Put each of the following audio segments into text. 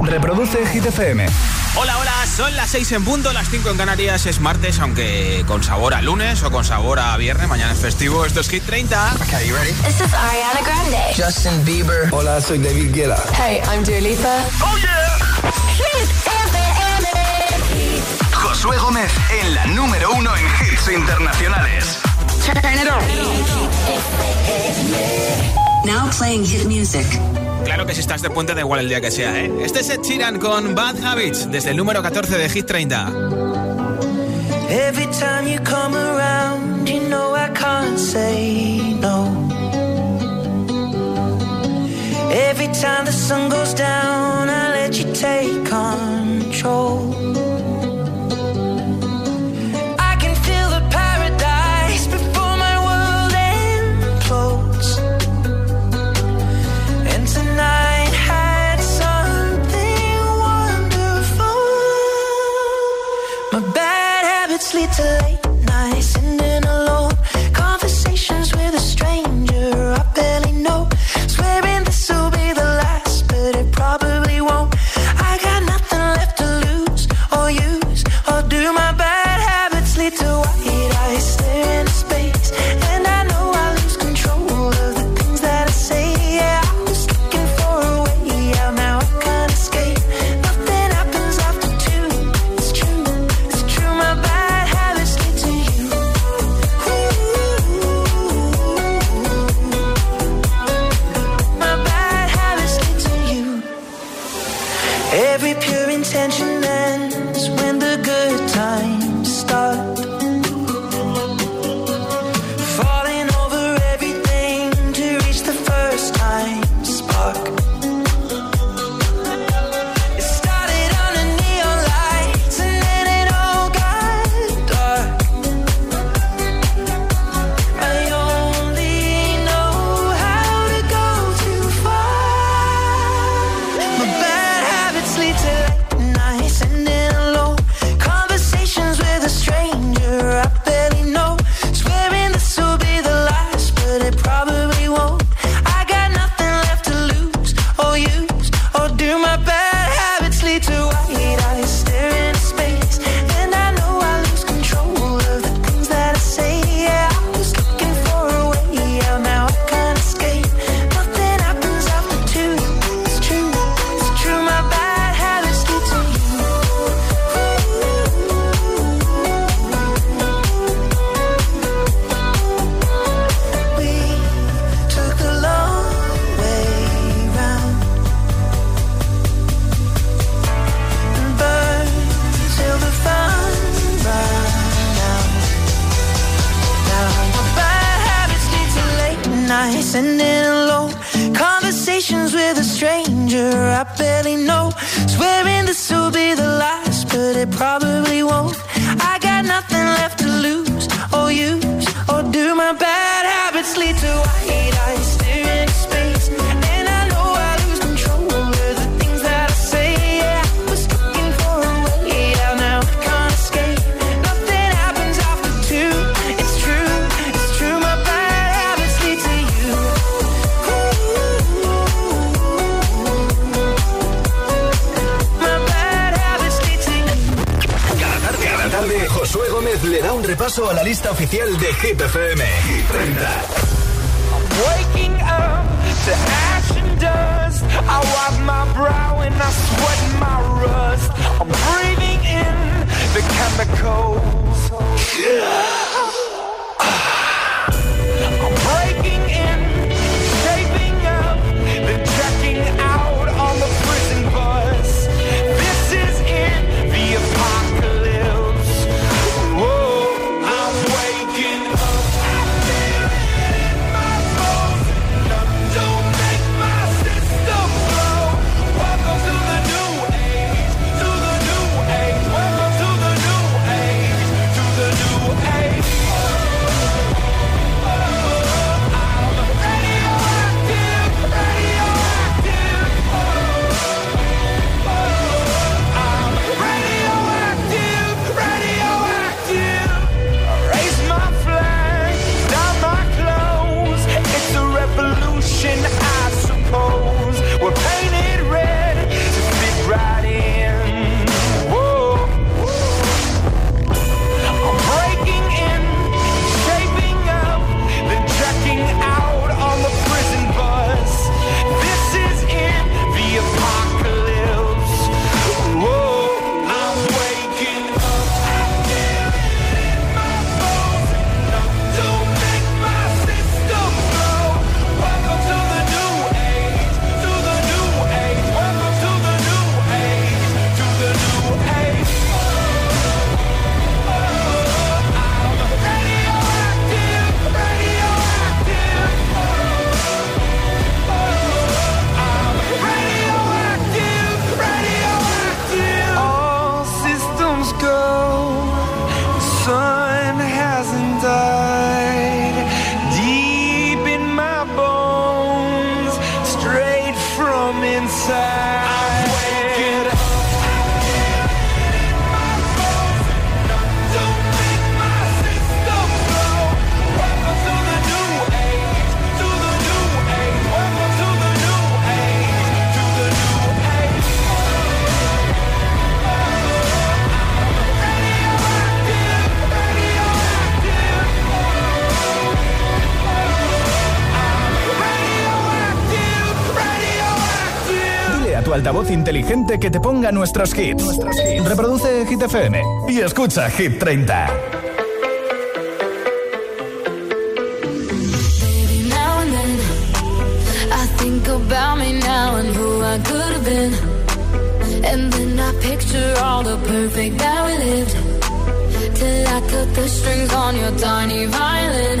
Reproduce Hit FM. Hola, hola, son las 6 en punto, las 5 en Canarias, es martes, aunque con sabor a lunes o con sabor a viernes, mañana es festivo, esto es Hit 30. Okay, you ready? This is Ariana Grande. Justin Bieber. Hola, soy David Guetta. Hey, I'm Dua Lipa. Oh yeah. Hit FM. Josué Gómez en la número uno en hits internacionales. Turn it on. Now playing hit music. Claro que si estás de puente da igual el día que sea, ¿eh? Este es Ed Sheeran con Bad Habits desde el número 14 de Hit 30. Every time you come around, you know I can't say no. Every time the sun goes down, I let you take control. le da un repaso a la lista oficial de Hit FM. A tu altavoz inteligente que te ponga nuestros hits. Reproduce Hit FM y escucha Hit 30. Baby, now and then I think about me now and who I could have been. And then I picture all the perfect that we lived. Till I cut the strings on your tiny violin.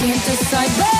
Can't decide,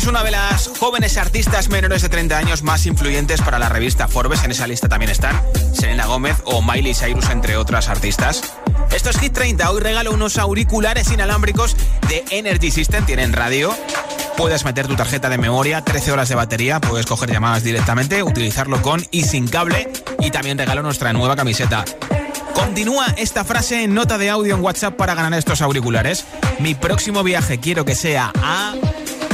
es una de las jóvenes artistas menores de 30 años más influyentes para la revista Forbes. En esa lista también están Selena Gómez o Miley Cyrus, entre otras artistas. Esto es Hit 30. Hoy regalo unos auriculares inalámbricos de Energy System. Tienen radio. Puedes meter tu tarjeta de memoria, 13 horas de batería, puedes coger llamadas directamente, utilizarlo con y sin cable. Y también regalo nuestra nueva camiseta. Continúa esta frase en nota de audio en WhatsApp para ganar estos auriculares. Mi próximo viaje quiero que sea a...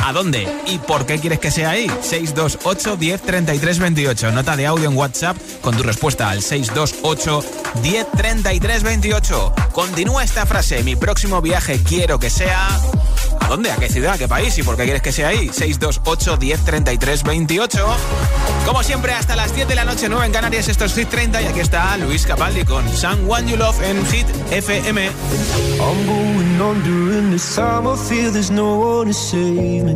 ¿A dónde? ¿Y por qué quieres que sea ahí? 628 10 33 28. Nota de audio en WhatsApp con tu respuesta al 628 10 33 28. Continúa esta frase. Mi próximo viaje quiero que sea... ¿A dónde? ¿A qué ciudad? ¿A qué país? ¿Y por qué quieres que sea ahí? 628 10 33 28. Como siempre, hasta las 10 de la noche, 9 en Canarias, esto es Hit 30 y aquí está Luis Capaldi con Someone You Love en Hit FM. I'm going on during feel there's no one to save me.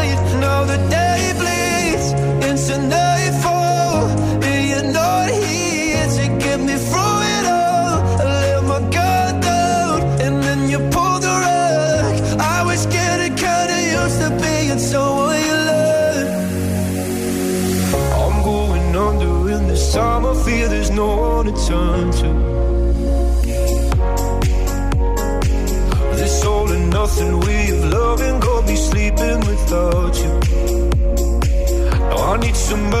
One to. This all and nothing way of loving got me sleeping without you. Now I need somebody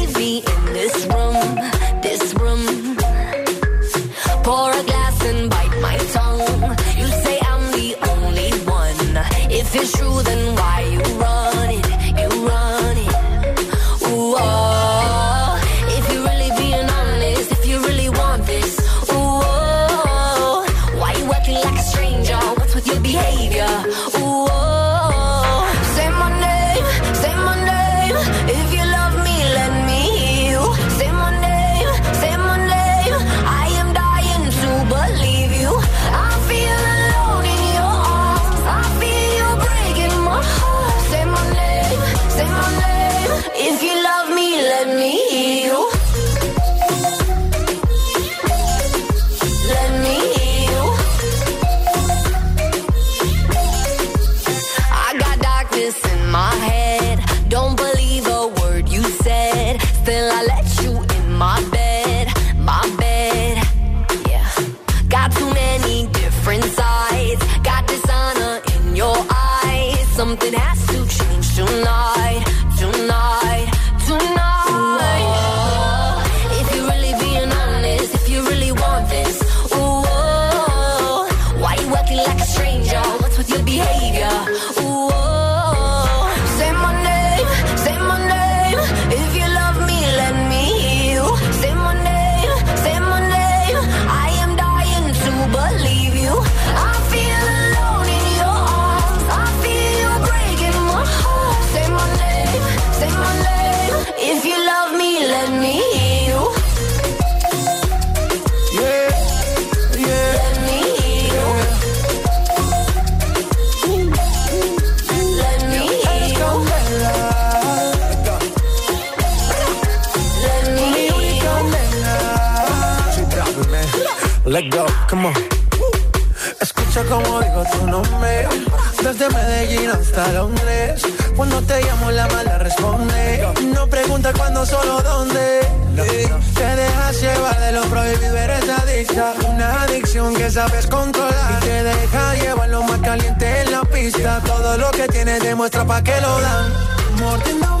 Let come on. Escucha como digo tu nombre. Desde Medellín hasta Londres. Cuando te llamo la mala responde. No pregunta cuándo, solo dónde. Te dejas llevar de lo prohibido, eres adicta. Una adicción que sabes controlar. Y te deja llevar lo más caliente en la pista. Todo lo que tienes demuestra pa' que lo dan. Mordiendo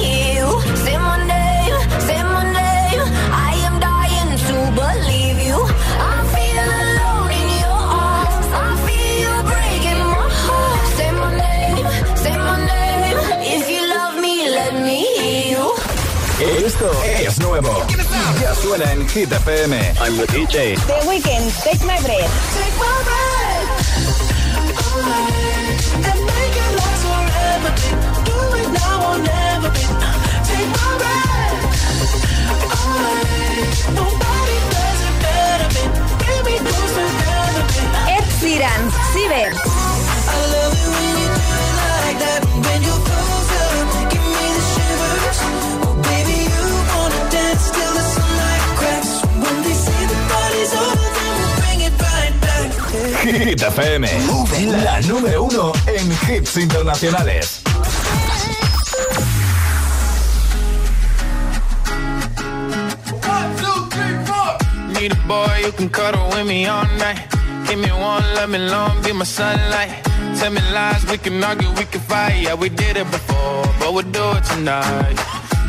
Esto es nuevo. Ya suena en Hit FM. I'm the DJ. The Weeknd, Take My Breath. Take my breath And make it last forever. Do it now or never. Take my breath. Nobody does it better, me close together. Ed Sheeran, Ciber. I love it when you do it like that. When you Hit FM. La número uno en hits internacionales. Need a boy you can cuddle with me all night. Give me one, let me long, be my sunlight. Tell me lies, we can argue, we can fight. Yeah, we did it before, but we'll do it tonight.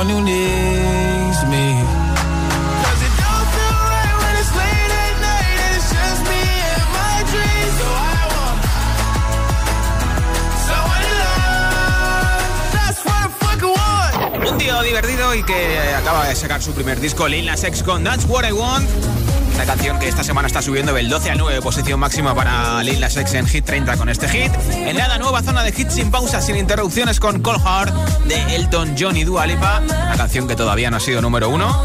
someone who needs me. Cause it don't feel right when it's late at night and it's just me and my dreams. So I want someone to love. That's what I fucking want. Un tío divertido y que acaba de sacar su primer disco, Lil Nas X con That's What I Want. Una canción que esta semana está subiendo del 12 al 9, posición máxima para Lil Nas X en Hit 30 con este hit. En la nueva zona de hits sin pausas, sin interrupciones con Cold Heart de Elton John y Dua. Una canción que todavía no ha sido número uno.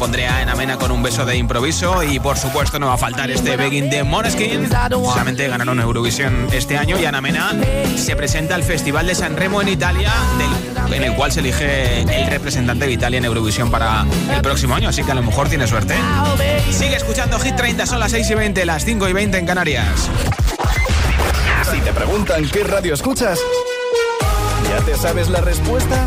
También te pondré a Enamena con un beso de improviso y por supuesto no va a faltar este Begging de Moneskin. Solamente ganaron Eurovisión este año y Anamena se presenta al Festival de San Remo en Italia, en el cual se elige el representante de Italia en Eurovisión para el próximo año, así que a lo mejor tiene suerte. Sigue escuchando Hit 30, son las 6 y 20, las 5 y 20 en Canarias. Si te preguntan qué radio escuchas, ¿ya te sabes la respuesta?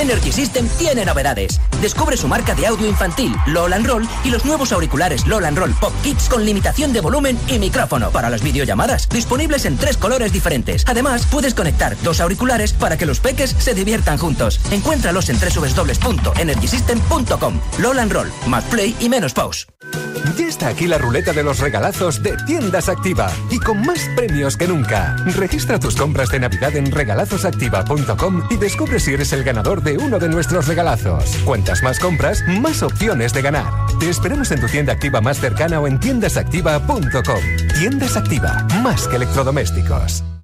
Energy System tiene novedades. Descubre su marca de audio infantil, LOL and Roll, y los nuevos auriculares LOL and Roll Pop Kids con limitación de volumen y micrófono para las videollamadas, disponibles en tres colores diferentes. Además, puedes conectar dos auriculares para que los peques se diviertan juntos. Encuéntralos en www.energysystem.com. LOL and Roll, más play y menos pause. Ya está aquí la ruleta de los regalazos de Tiendas Activa y con más premios que nunca. Registra tus compras de Navidad en regalazosactiva.com y descubre si eres el ganador de uno de nuestros regalazos. Cuantas más compras, más opciones de ganar. Te esperamos en tu tienda activa más cercana o en tiendasactiva.com. Tiendas Activa, más que electrodomésticos.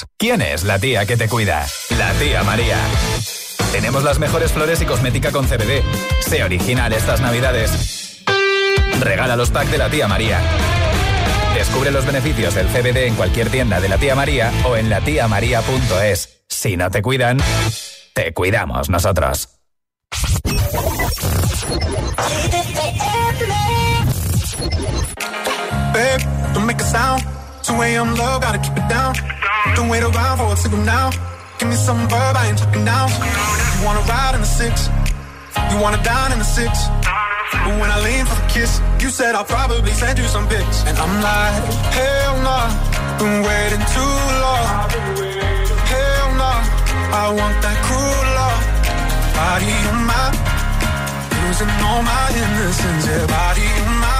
900-122-123. ¿Quién es la tía que te cuida? La tía María. Tenemos las mejores flores y cosmética con CBD. Sé original estas navidades. Regala los packs de la tía María. Descubre los beneficios del CBD en cualquier tienda de la tía María o en latiamaría.es. Si no te cuidan, te cuidamos nosotros. Babe, sound. 2 a.m. gotta keep it down. Don't wait around for a signal now. Give me some verb, I ain't talking down. You wanna ride in the six? You wanna dine in the six? But when I lean for the kiss, you said I'll probably send you some pics. And I'm like, hell nah, been waiting too long. Hell nah, I want that cruel love. Body on my, losing all my innocence. Yeah, body on my,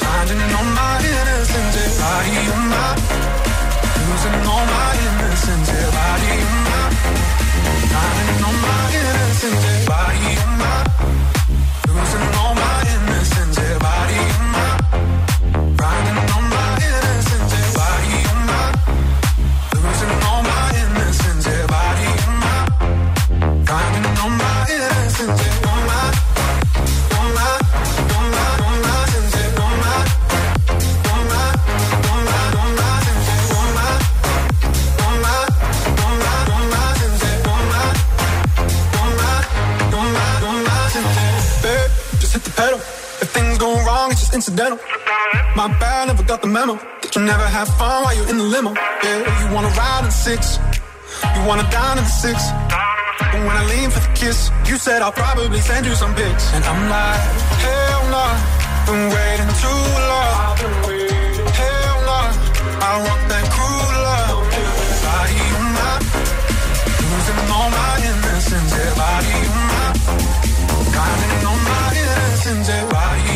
finding all my innocence. Yeah, body on my, losing all my innocence. Everybody in my, I'm in all my. incidental. My bad, never got the memo. That you never have fun while you're in the limo. Yeah, you wanna ride in the six. You wanna dine in the six. But when I lean for the kiss, you said I'll probably send you some pics. And I'm like, hell no, nah, been waiting too long. Hell no, nah, I want that cruel love. Body on my, losing all my innocence. Yeah, body on my, driving on my innocence. Yeah, body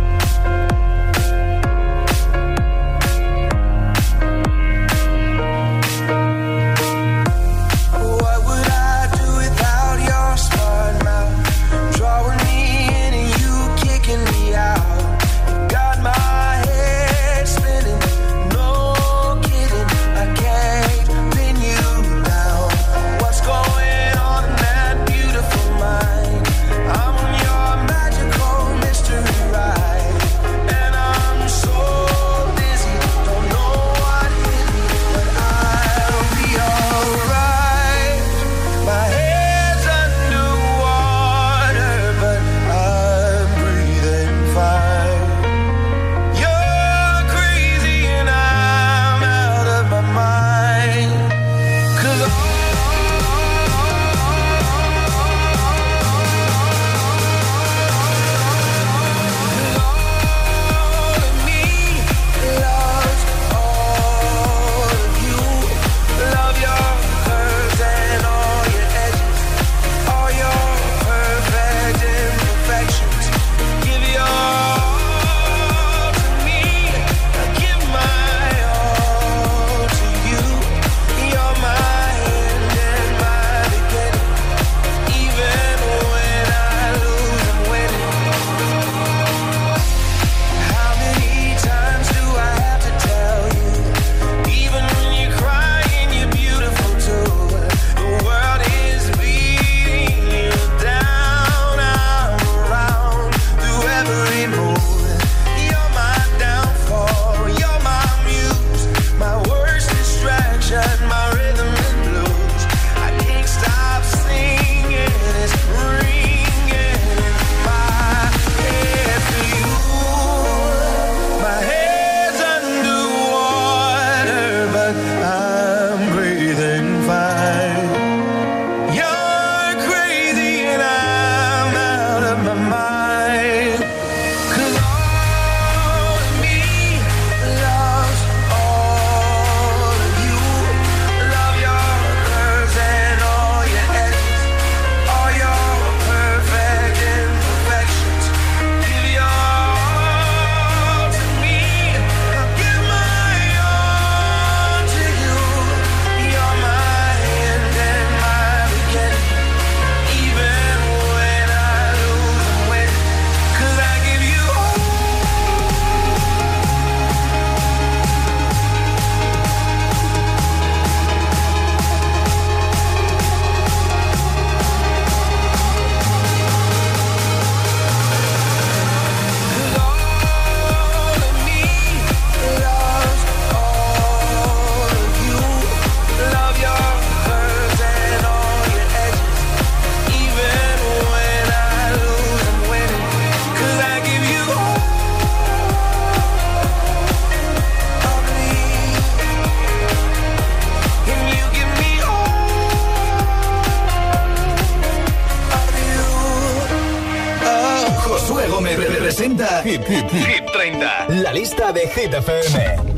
Hit, hit, hit, 30. La lista de Hit FM.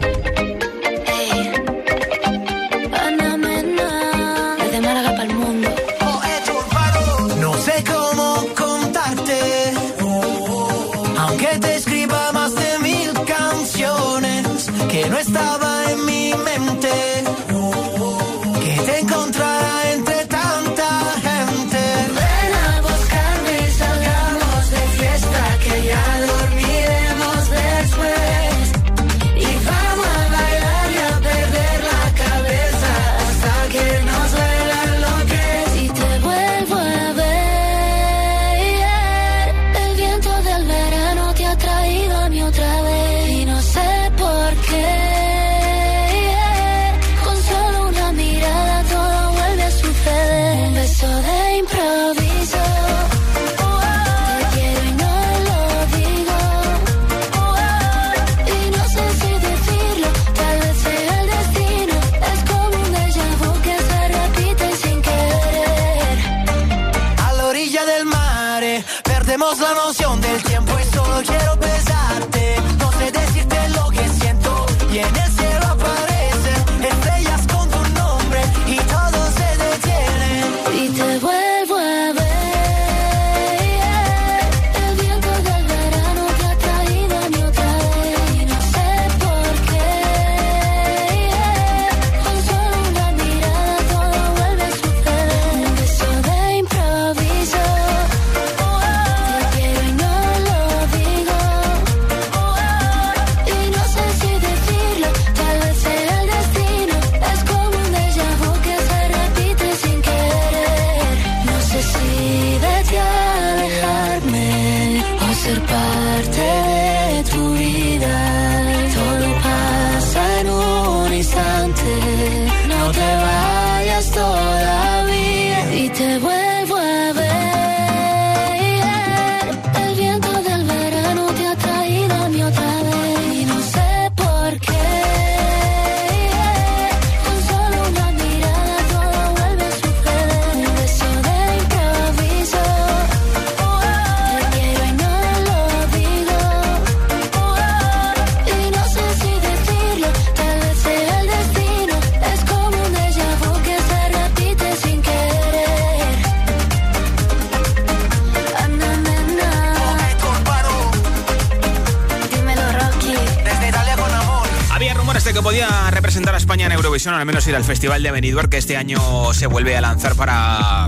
Ir al Festival de Benidorm, que este año se vuelve a lanzar para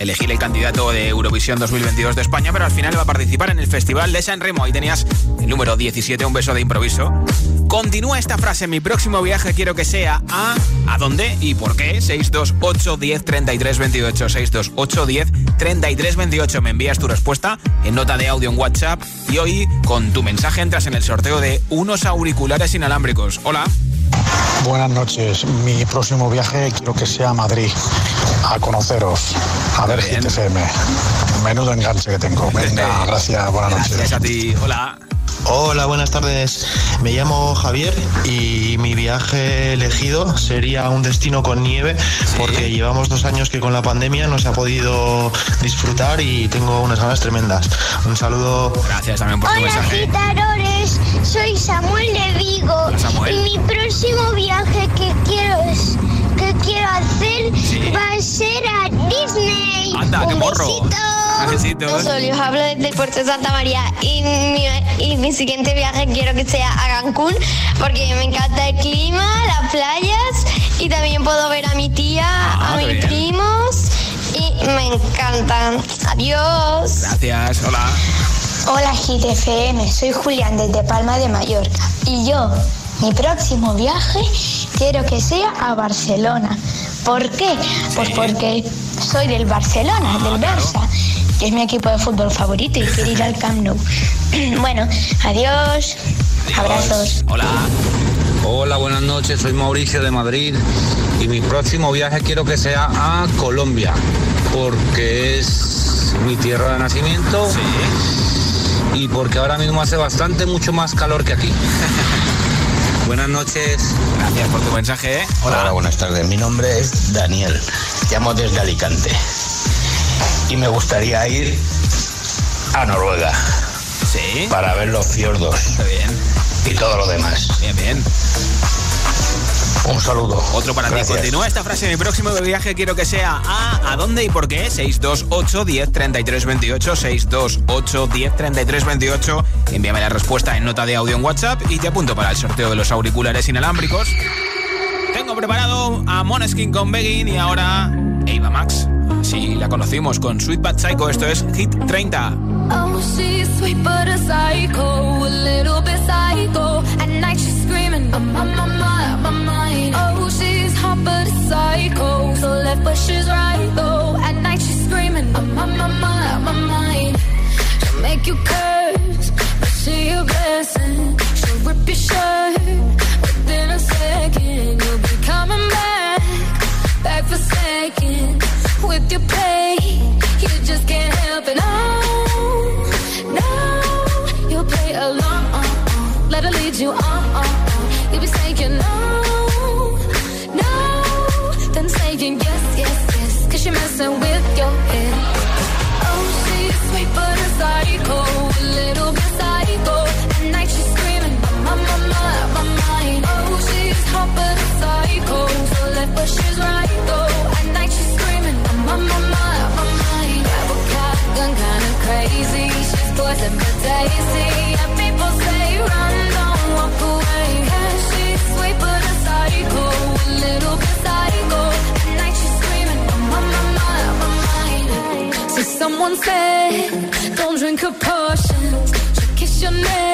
elegir el candidato de Eurovisión 2022 de España, pero al final va a participar en el Festival de San Remo. Ahí tenías el número 17, un beso de improviso. Continúa esta frase, mi próximo viaje quiero que sea a... ¿A dónde y por qué? 628 10 33 28 628 10 33 28 Me envías tu respuesta en nota de audio en WhatsApp y hoy con tu mensaje entras en el sorteo de unos auriculares inalámbricos. Hola. Buenas noches. Mi próximo viaje quiero que sea a Madrid, a conoceros, a ver Hit FM. Menudo enganche que tengo. Venga, gracias, buenas noches. Gracias a ti. Hola. Hola, buenas tardes. Me llamo Javier y mi viaje elegido sería un destino con nieve porque llevamos dos años que con la pandemia no se ha podido disfrutar y tengo unas ganas tremendas. Un saludo. Gracias también por tu Hola mensaje. soy Samuel de Vigo Samuel. y mi próximo viaje que quiero es- que quiero hacer va a ser a Disney. Anda, qué Un morro. besito. Os hablo desde el puerto de Santa María y mi, y mi siguiente viaje quiero que sea a Cancún porque me encanta el clima, las playas y también puedo ver a mi tía, Ah, a mis bien. primos y me encantan. Adiós. Gracias. Hola. Hola Hit FM, soy Julián desde Palma de Mallorca y yo, mi próximo viaje quiero que sea a Barcelona. ¿Por qué? Pues porque soy del Barcelona, del Barça, que es mi equipo de fútbol favorito y quiero ir al Camp Nou. bueno, adiós, abrazos. Hola. Hola, buenas noches, soy Mauricio de Madrid y mi próximo viaje quiero que sea a Colombia porque es mi tierra de nacimiento y porque ahora mismo hace bastante mucho más calor que aquí. buenas noches. Gracias por tu mensaje. ¿eh? Hola. buenas tardes. Mi nombre es Daniel. Llamo desde Alicante. Y me gustaría ir a Noruega. Sí. Para ver los fiordos. bien. Y todo lo demás. Bien, bien. Un saludo. Otro para ti. Gracias. Continúa esta frase. Mi próximo viaje quiero que sea a ¿A dónde y por qué? 628 10 33 28 628 10 33 28 Envíame la respuesta en nota de audio en WhatsApp y te apunto para el sorteo de los auriculares inalámbricos. Tengo preparado a Moneskin con Begging y ahora Ava Max. Sí, la conocimos con Sweet Bad Psycho. Esto es Hit 30. Oh, she's sweet but a psycho, a little bit psycho. At night she's screaming, I'm on my but a psycho, so left but she's right though. At night she's screaming, I'm on my mind, my mind. She'll make you curse, but she a blessing. She'll rip your shirt within a second. You'll be coming back, back for seconds with your play. You just can't help it. No, no, you'll play along. Let her lead you on. You'll be saying no, then saying yes, yes, yes. Cause you're messing with your head. Oh, she's sweet but a psycho, a little bit psycho. At night she's screaming, my, my, my, my mind. Oh, she's hot but a psycho, so left but she's right though. At night she's screaming, my, my, my, my mind. Grab a gun kinda crazy. She's poison but tasty. Someone said, don't drink her potions. Kiss your neck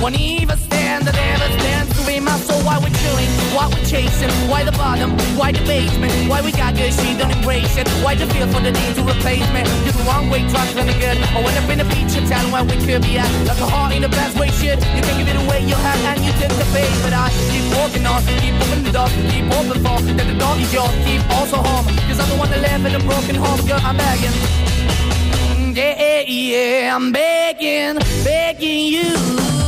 Won't even stand, that ever stands to be my soul. Why we chilling? Why we chasing? Why the bottom? Why the basement? Why we got good, she don't embrace it? Why the feel for the need to replace me? You're the wrong way, trying to good. I went up in the feature town where we could be at. Like a heart in the best way, shit. You can give it away, you have, and you take the bait. But I keep walking on, keep moving the keep open for that the door is yours. Keep also home, cause I'm the one that live in a broken home, girl. I'm begging. Yeah, Yeah, yeah, I'm begging, begging you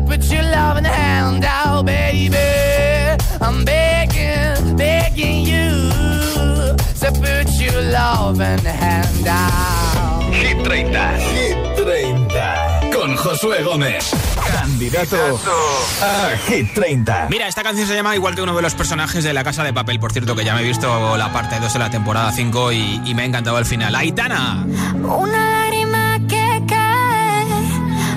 Put your loving hand out, baby. I'm begging, begging you. To put your loving hand out. Hit 30. Hit 30. Con Josué Gómez. Candidato a Hit 30. Mira, esta canción se llama igual que uno de los personajes de La Casa de Papel. Por cierto, que ya me he visto la parte 2 de la temporada 5 y, y me ha encantado el final. Aitana. Una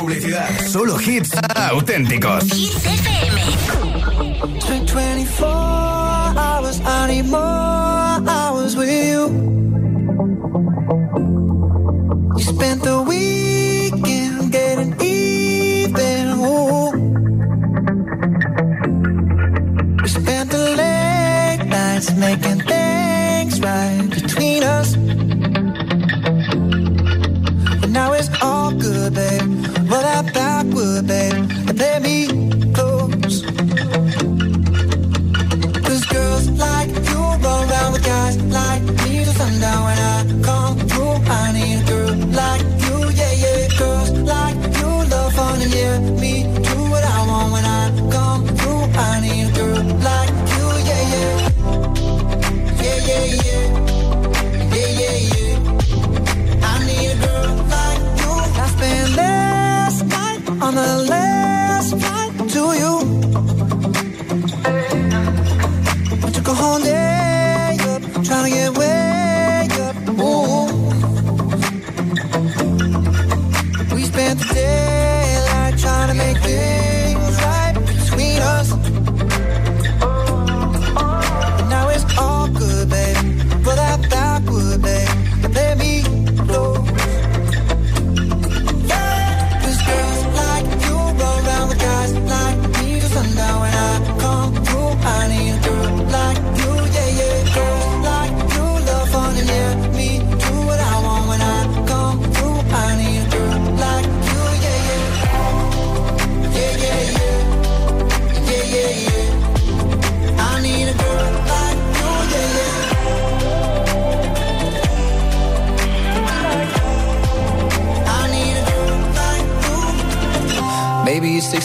publicidad. Solo hits auténticos. Spent 24 hours, I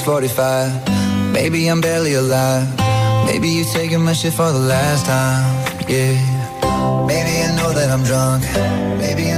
6:45. Maybe I'm barely alive. Maybe you're taking my shit for the last time. Yeah. Maybe I know that I'm drunk. Maybe I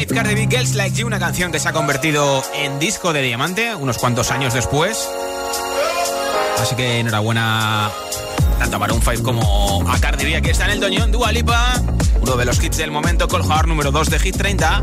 5, Cardi B, Girls Like You, una canción que se ha convertido en disco de diamante unos cuantos años después. Así que enhorabuena tanto a Maroon 5 como a Cardi B. Aquí está en el Doñón, Dua Lipa, uno de los hits del momento, con el jugador número 2 de Hit 30.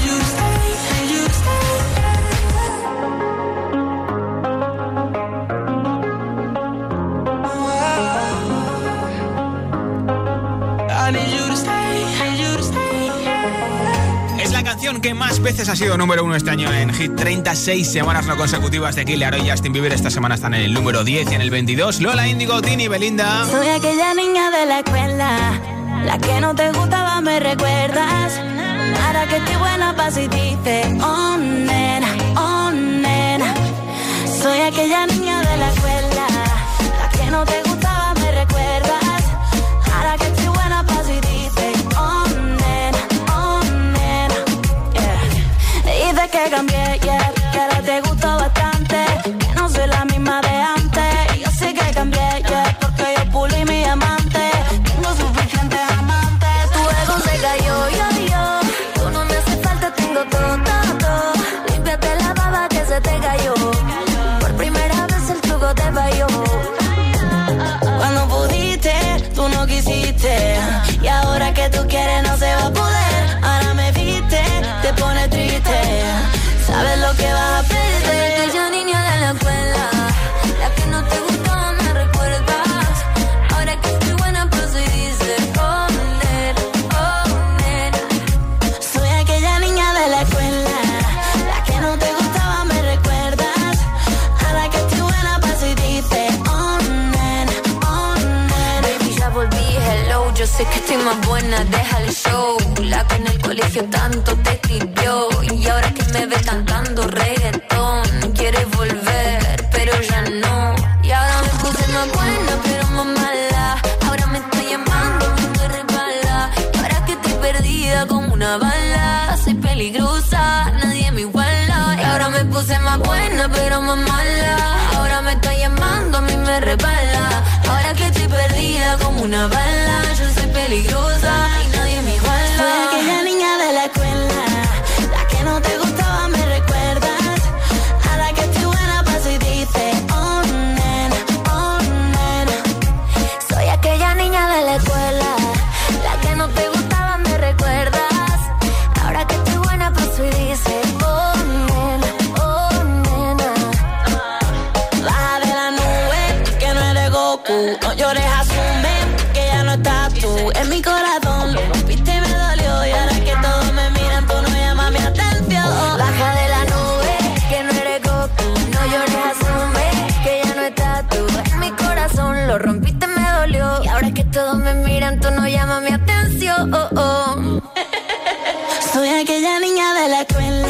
canción que más veces ha sido número uno este año en Hit 36 semanas no consecutivas de Killer y Justin Bieber. Esta semana están en el número 10 y en el 22. Lola Indigo, Tini, Belinda. Soy aquella niña de la escuela, la que no te gustaba, me recuerdas. Ahora que estoy buena pa' si dices, oh nena, oh nena. Soy aquella niña de la escuela, Yeah. Más buena, deja el show. La que en el colegio tanto te escribió. Y ahora que me ves cantando reggaetón, quieres volver, pero ya no. Y ahora me puse más buena, pero más mala. Ahora me está llamando, me resbala. Y ahora que estoy perdida como una bala. Soy peligrosa, nadie me iguala. Y ahora me puse más buena, pero más mala. Ahora me está llamando, a mí me resbala. Ahora que estoy perdida como una bala. No llores, asume que ya no estás tú en mi corazón. Lo rompiste y me dolió. Y ahora que todos me miran, tú no llamas mi atención. Baja de la nube, que no eres Goku. No llores, asume que ya no estás tú en mi corazón. Lo rompiste, me dolió. Y ahora que todos me miran, tú no llamas mi atención. Soy aquella niña de la escuela,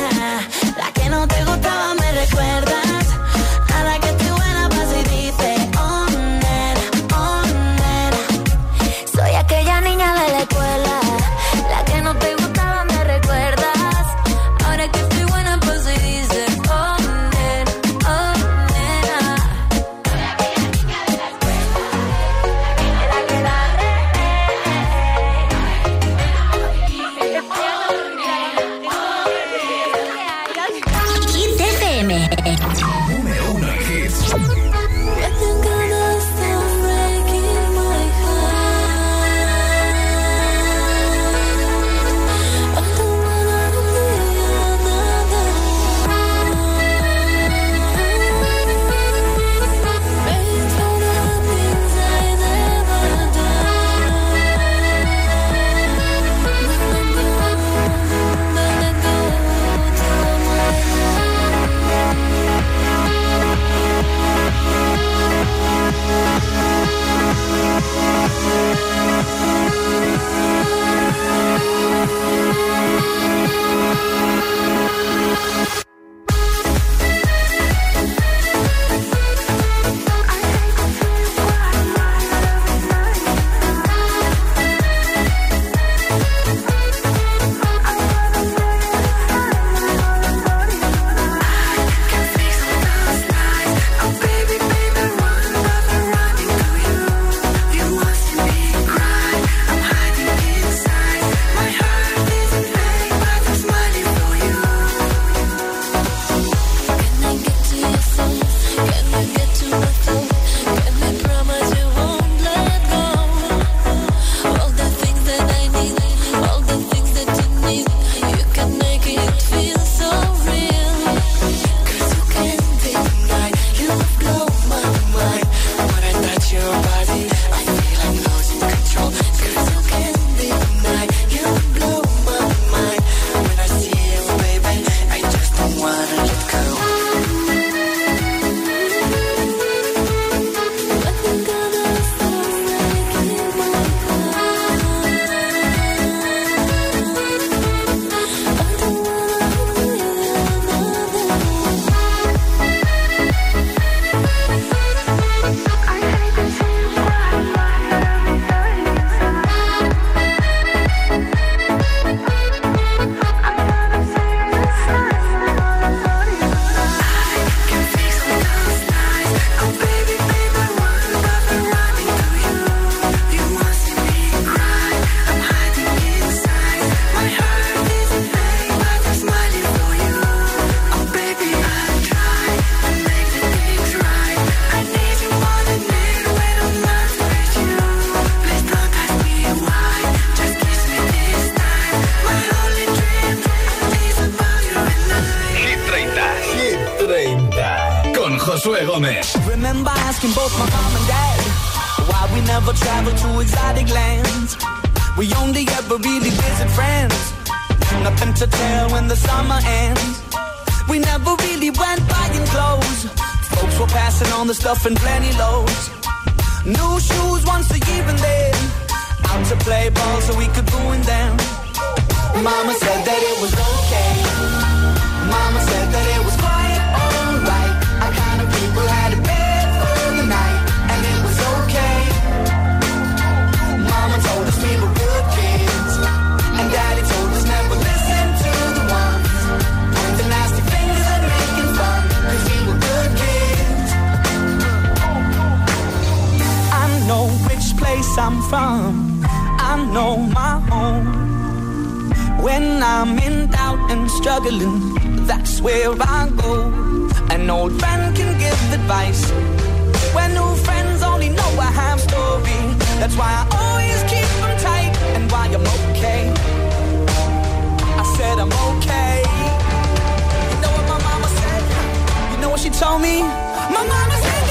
Remember asking both my mom and dad why we never travel to exotic lands. We only ever really visit friends. Nothing to tell when the summer ends. We never really went buying clothes. Folks were passing on the stuff in plenty loads. New shoes once a year and then out to play ball so we could ruin them. Mama said that it was okay. Mama said that place I'm from. I know my home. When I'm in doubt and struggling, that's where I go. An old friend can give advice. When new friends only know a half story. That's why I always keep them tight and why I'm okay. I said I'm okay. You know what my mama said? You know what she told me? My mama said